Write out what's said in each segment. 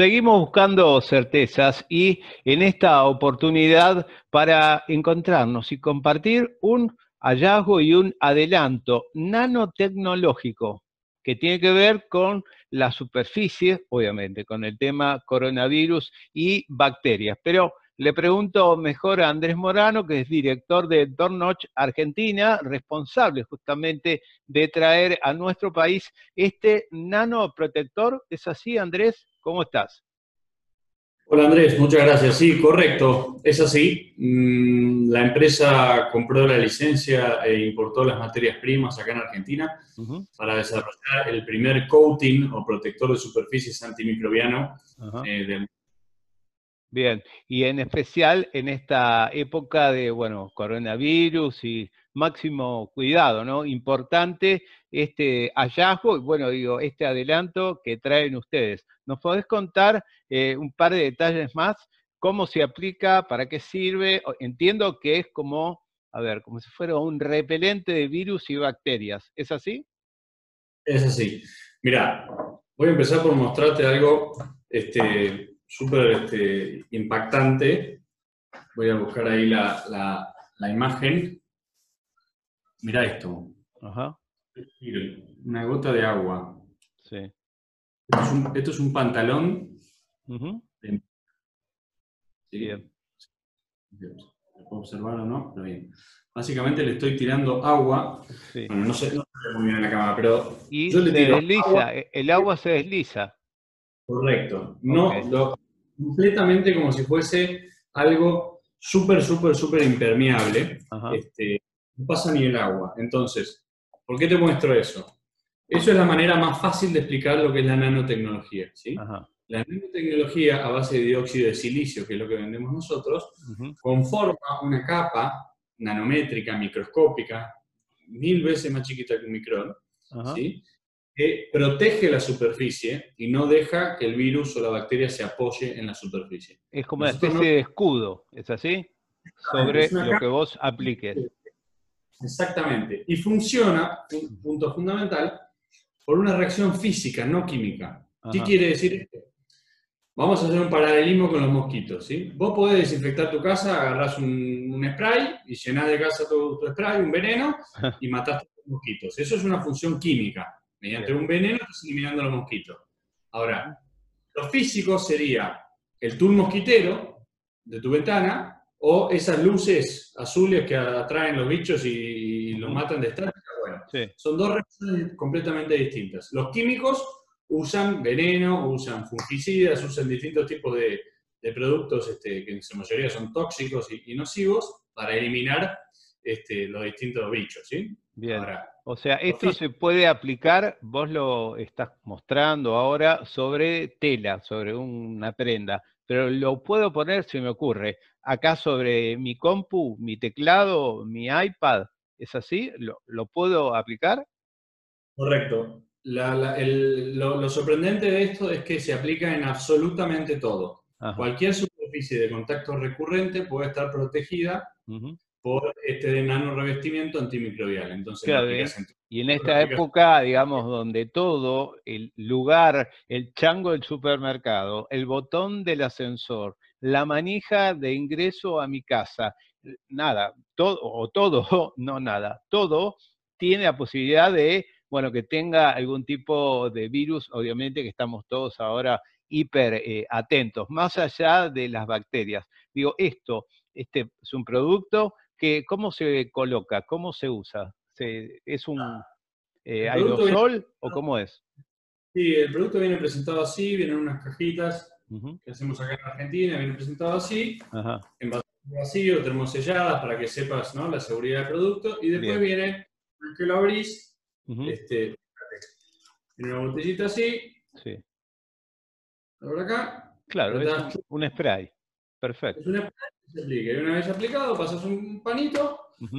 Seguimos buscando certezas y en esta oportunidad para encontrarnos y compartir un hallazgo y un adelanto nanotecnológico que tiene que ver con la superficie, obviamente, con el tema coronavirus y bacterias. Pero le pregunto mejor a Andrés Morano, que es director de Dornoch Argentina, responsable justamente de traer a nuestro país este nanoprotector. ¿Es así, Andrés? ¿Cómo estás? Hola Andrés, muchas gracias. Sí, correcto, es así. Mm, la empresa compró la licencia e importó las materias primas acá en Argentina para desarrollar el primer coating o protector de superficies antimicrobiano eh, del Bien, y en especial en esta época de, bueno, coronavirus y máximo cuidado, ¿no? Importante este hallazgo y, bueno, digo, este adelanto que traen ustedes. ¿Nos podés contar eh, un par de detalles más? ¿Cómo se aplica? ¿Para qué sirve? Entiendo que es como, a ver, como si fuera un repelente de virus y bacterias. ¿Es así? Es así. Mira, voy a empezar por mostrarte algo este, súper este, impactante. Voy a buscar ahí la, imagen. Mira esto. Ajá. Una gota de agua. Sí. Esto es un, pantalón. ¿Sí? Bien. puedo observar o no? Pero bien. Básicamente le estoy tirando agua. Bueno, no sé, no sé muy bien en la cámara, pero. Y yo le se desliza, el agua se desliza. Correcto. No, lo, completamente como si fuese algo súper, súper, súper impermeable. Este, no pasa ni el agua. Entonces, ¿por qué te muestro eso? Eso es la manera más fácil de explicar lo que es la nanotecnología. ¿sí? La nanotecnología a base de dióxido de silicio, que es lo que vendemos nosotros, conforma una capa nanométrica, microscópica, mil veces más chiquita que un micrón, ¿sí? Que protege la superficie y no deja que el virus o la bacteria se apoye en la superficie. Es como una especie de escudo, ¿es así? Sobre lo que vos apliques. Exactamente. Y funciona, un punto fundamental, por una reacción física, no química. ¿Qué quiere decir esto? Vamos a hacer un paralelismo con los mosquitos, ¿sí? Vos podés desinfectar tu casa, agarrás un, spray y llenás de casa todo tu spray, un veneno, y matás a los mosquitos. Eso es una función química. Mediante un veneno estás eliminando a los mosquitos. Ahora, lo físico sería el tul mosquitero de tu ventana o esas luces azules que atraen los bichos y los matan de estática. Bueno, son dos reacciones completamente distintas. Los químicos usan veneno, usan fungicidas, usan distintos tipos de, productos este, que en su mayoría son tóxicos y, nocivos para eliminar este, los distintos bichos. ¿sí? Bien. o sea, esto se puede aplicar, vos lo estás mostrando ahora, sobre tela, sobre una prenda, pero lo puedo poner, si me ocurre, acá sobre mi compu, mi teclado, mi iPad, ¿es así? ¿Lo, puedo aplicar? Correcto. lo, sorprendente de esto es que se aplica en absolutamente todo. Cualquier superficie de contacto recurrente puede estar protegida por este nano revestimiento antimicrobial. Entonces, y en esta época, digamos, donde todo, el lugar, el chango del supermercado, el botón del ascensor, la manija de ingreso a mi casa, nada, todo, o todo, no nada, todo tiene la posibilidad de, bueno, que tenga algún tipo de virus, obviamente que estamos todos ahora hiper eh, atentos, más allá de las bacterias. Digo, esto, este es un producto ¿cómo se coloca? ¿Cómo se usa? ¿Es un ah, eh, aerosol o cómo es? Sí, el producto viene presentado así, vienen unas cajitas que hacemos acá en Argentina, viene presentado así, en vacío, termoselladas para que sepas ¿no? la seguridad del producto, y después viene, que lo abrís, este, viene una botellita así, sí. por acá. Claro, es un, spray, perfecto. Es un spray se aplica. Y una vez aplicado, pasas un panito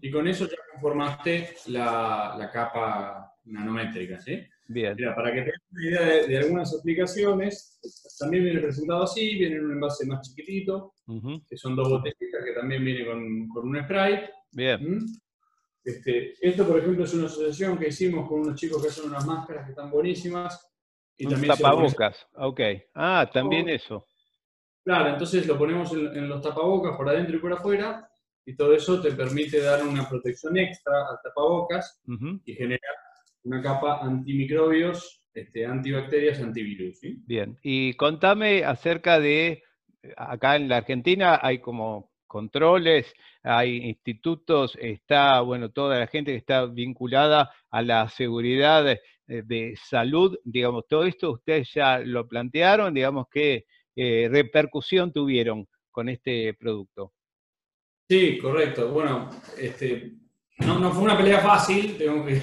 y con eso ya conformaste la, capa nanométrica, ¿sí? Bien. Mira, para que tengas una idea de, algunas aplicaciones, también viene presentado así, viene en un envase más chiquitito, que son dos botellitas que también viene con, un spray. Bien. ¿Mm? Este, esto, por ejemplo, es una asociación que hicimos con unos chicos que hacen unas máscaras que están buenísimas. Y también tapabocas, ok. Ah, también eso. Claro, entonces lo ponemos en, los tapabocas por adentro y por afuera, y todo eso te permite dar una protección extra al tapabocas y genera una capa antimicrobios, este, antibacterias, antivirus. Bien, y contame acerca de, acá en la Argentina hay como controles, hay institutos, está, bueno, toda la gente que está vinculada a la seguridad de, de salud, digamos, todo esto ustedes ya lo plantearon, digamos, que eh, repercusión tuvieron con este producto. Sí, correcto. Bueno, este, no, fue una pelea fácil, tengo que,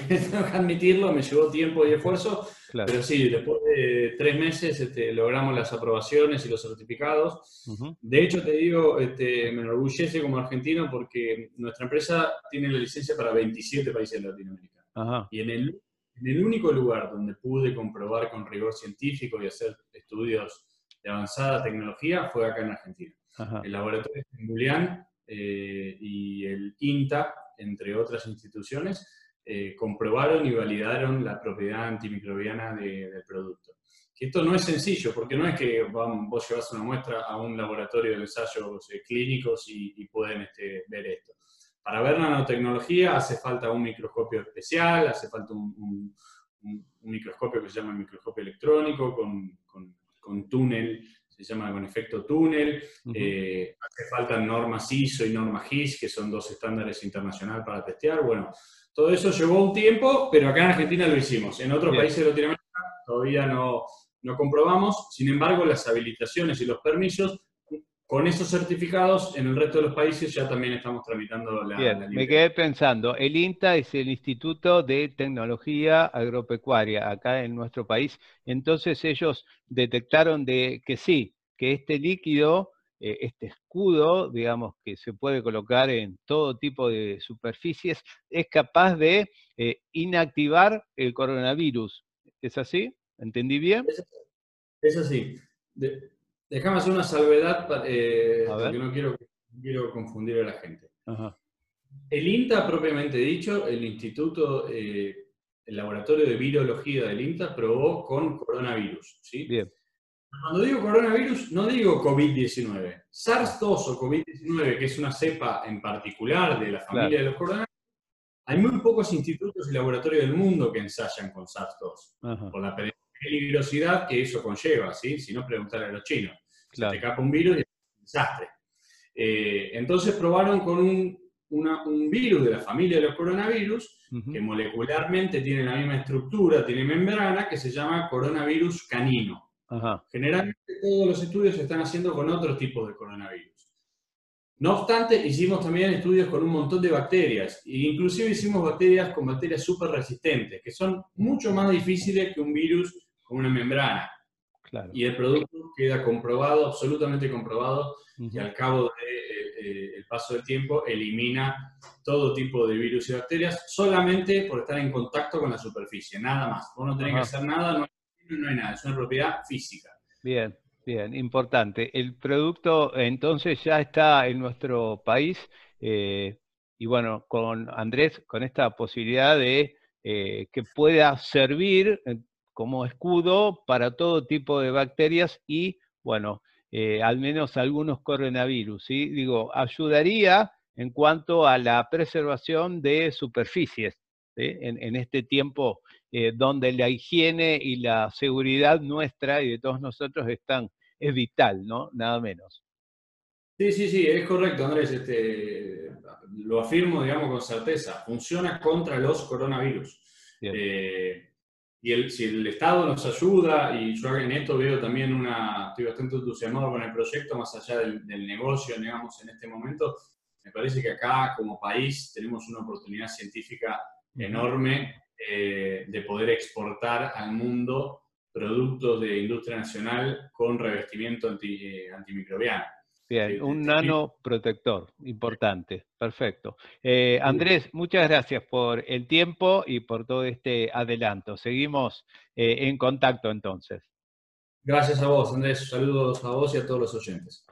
admitirlo, me llevó tiempo y esfuerzo, pero sí, después de tres meses este, logramos las aprobaciones y los certificados. De hecho, te digo, este, me enorgullece como argentino porque nuestra empresa tiene la licencia para 27 países de Latinoamérica. Y en el, en el único lugar donde pude comprobar con rigor científico y hacer estudios de avanzada tecnología fue acá en Argentina. El laboratorio de Julián eh, y el INTA, entre otras instituciones, eh, comprobaron y validaron la propiedad antimicrobiana del producto. Que esto no es sencillo, porque no es que vos llevas una muestra a un laboratorio de ensayos eh, clínicos y, pueden este, ver esto. Para ver nanotecnología hace falta un microscopio especial, hace falta un, microscopio que se llama microscopio electrónico con con túnel, se llama con efecto túnel. Eh, hace falta normas ISO y normas GIS, que son dos estándares internacionales para testear. Bueno, todo eso llevó un tiempo, pero acá en Argentina lo hicimos. En otros países de Latinoamérica todavía no, no comprobamos. Sin embargo, las habilitaciones y los permisos con esos certificados, en el resto de los países ya también estamos tramitando la... Bien, me quedé pensando, el INTA es el Instituto de Tecnología Agropecuaria acá en nuestro país, entonces ellos detectaron de que sí, que este líquido, eh, este escudo, digamos, que se puede colocar en todo tipo de superficies, es capaz de eh, inactivar el coronavirus. ¿Es así? ¿Entendí bien? Es, así. Déjame hacer una salvedad eh, porque no quiero, quiero, confundir a la gente. El INTA, propiamente dicho, el Instituto, eh, el Laboratorio de Virología del INTA probó con coronavirus. ¿sí? Bien. Cuando digo coronavirus, no digo COVID-19. SARS-2 o COVID-19, que es una cepa en particular de la familia de los coronavirus, hay muy pocos institutos y laboratorios del mundo que ensayan con SARS-2, por la peligrosidad que eso conlleva, ¿sí? Si no, preguntar a los chinos. Se te capa un virus y es un desastre. Eh, entonces probaron con un, virus de la familia de los coronavirus, que molecularmente tiene la misma estructura, tiene membrana, que se llama coronavirus canino. Generalmente todos los estudios se están haciendo con otros tipos de coronavirus. No obstante, hicimos también estudios con un montón de bacterias, e inclusive hicimos bacterias con bacterias súper resistentes, que son mucho más difíciles que un virus con una membrana. Y el producto queda comprobado, absolutamente comprobado, que al cabo del eh, eh, paso del tiempo elimina todo tipo de virus y bacterias solamente por estar en contacto con la superficie, nada más. Vos no tenés que hacer nada, no hay, nada, es una propiedad física. Bien, bien, importante. El producto entonces ya está en nuestro país eh, y bueno, con Andrés, con esta posibilidad de que pueda servir como escudo para todo tipo de bacterias y, bueno, eh, al menos algunos coronavirus. ¿sí? Digo, ayudaría en cuanto a la preservación de superficies en, este tiempo eh, donde la higiene y la seguridad nuestra y de todos nosotros están, es vital, ¿no? Nada menos. Sí, sí, sí, es correcto, Andrés. Este, lo afirmo, digamos, con certeza. Funciona contra los coronavirus. Eh, y el, si el Estado nos ayuda, y yo en esto veo también una, estoy bastante entusiasmado con el proyecto, más allá del, negocio, digamos, en este momento, me parece que acá como país tenemos una oportunidad científica enorme eh, de poder exportar al mundo productos de industria nacional con revestimiento anti, eh, antimicrobiano. Bien, un nanoprotector, importante, perfecto. Eh, Andrés, muchas gracias por el tiempo y por todo este adelanto. Seguimos eh, en contacto entonces. Gracias a vos, Andrés. Saludos a vos y a todos los oyentes.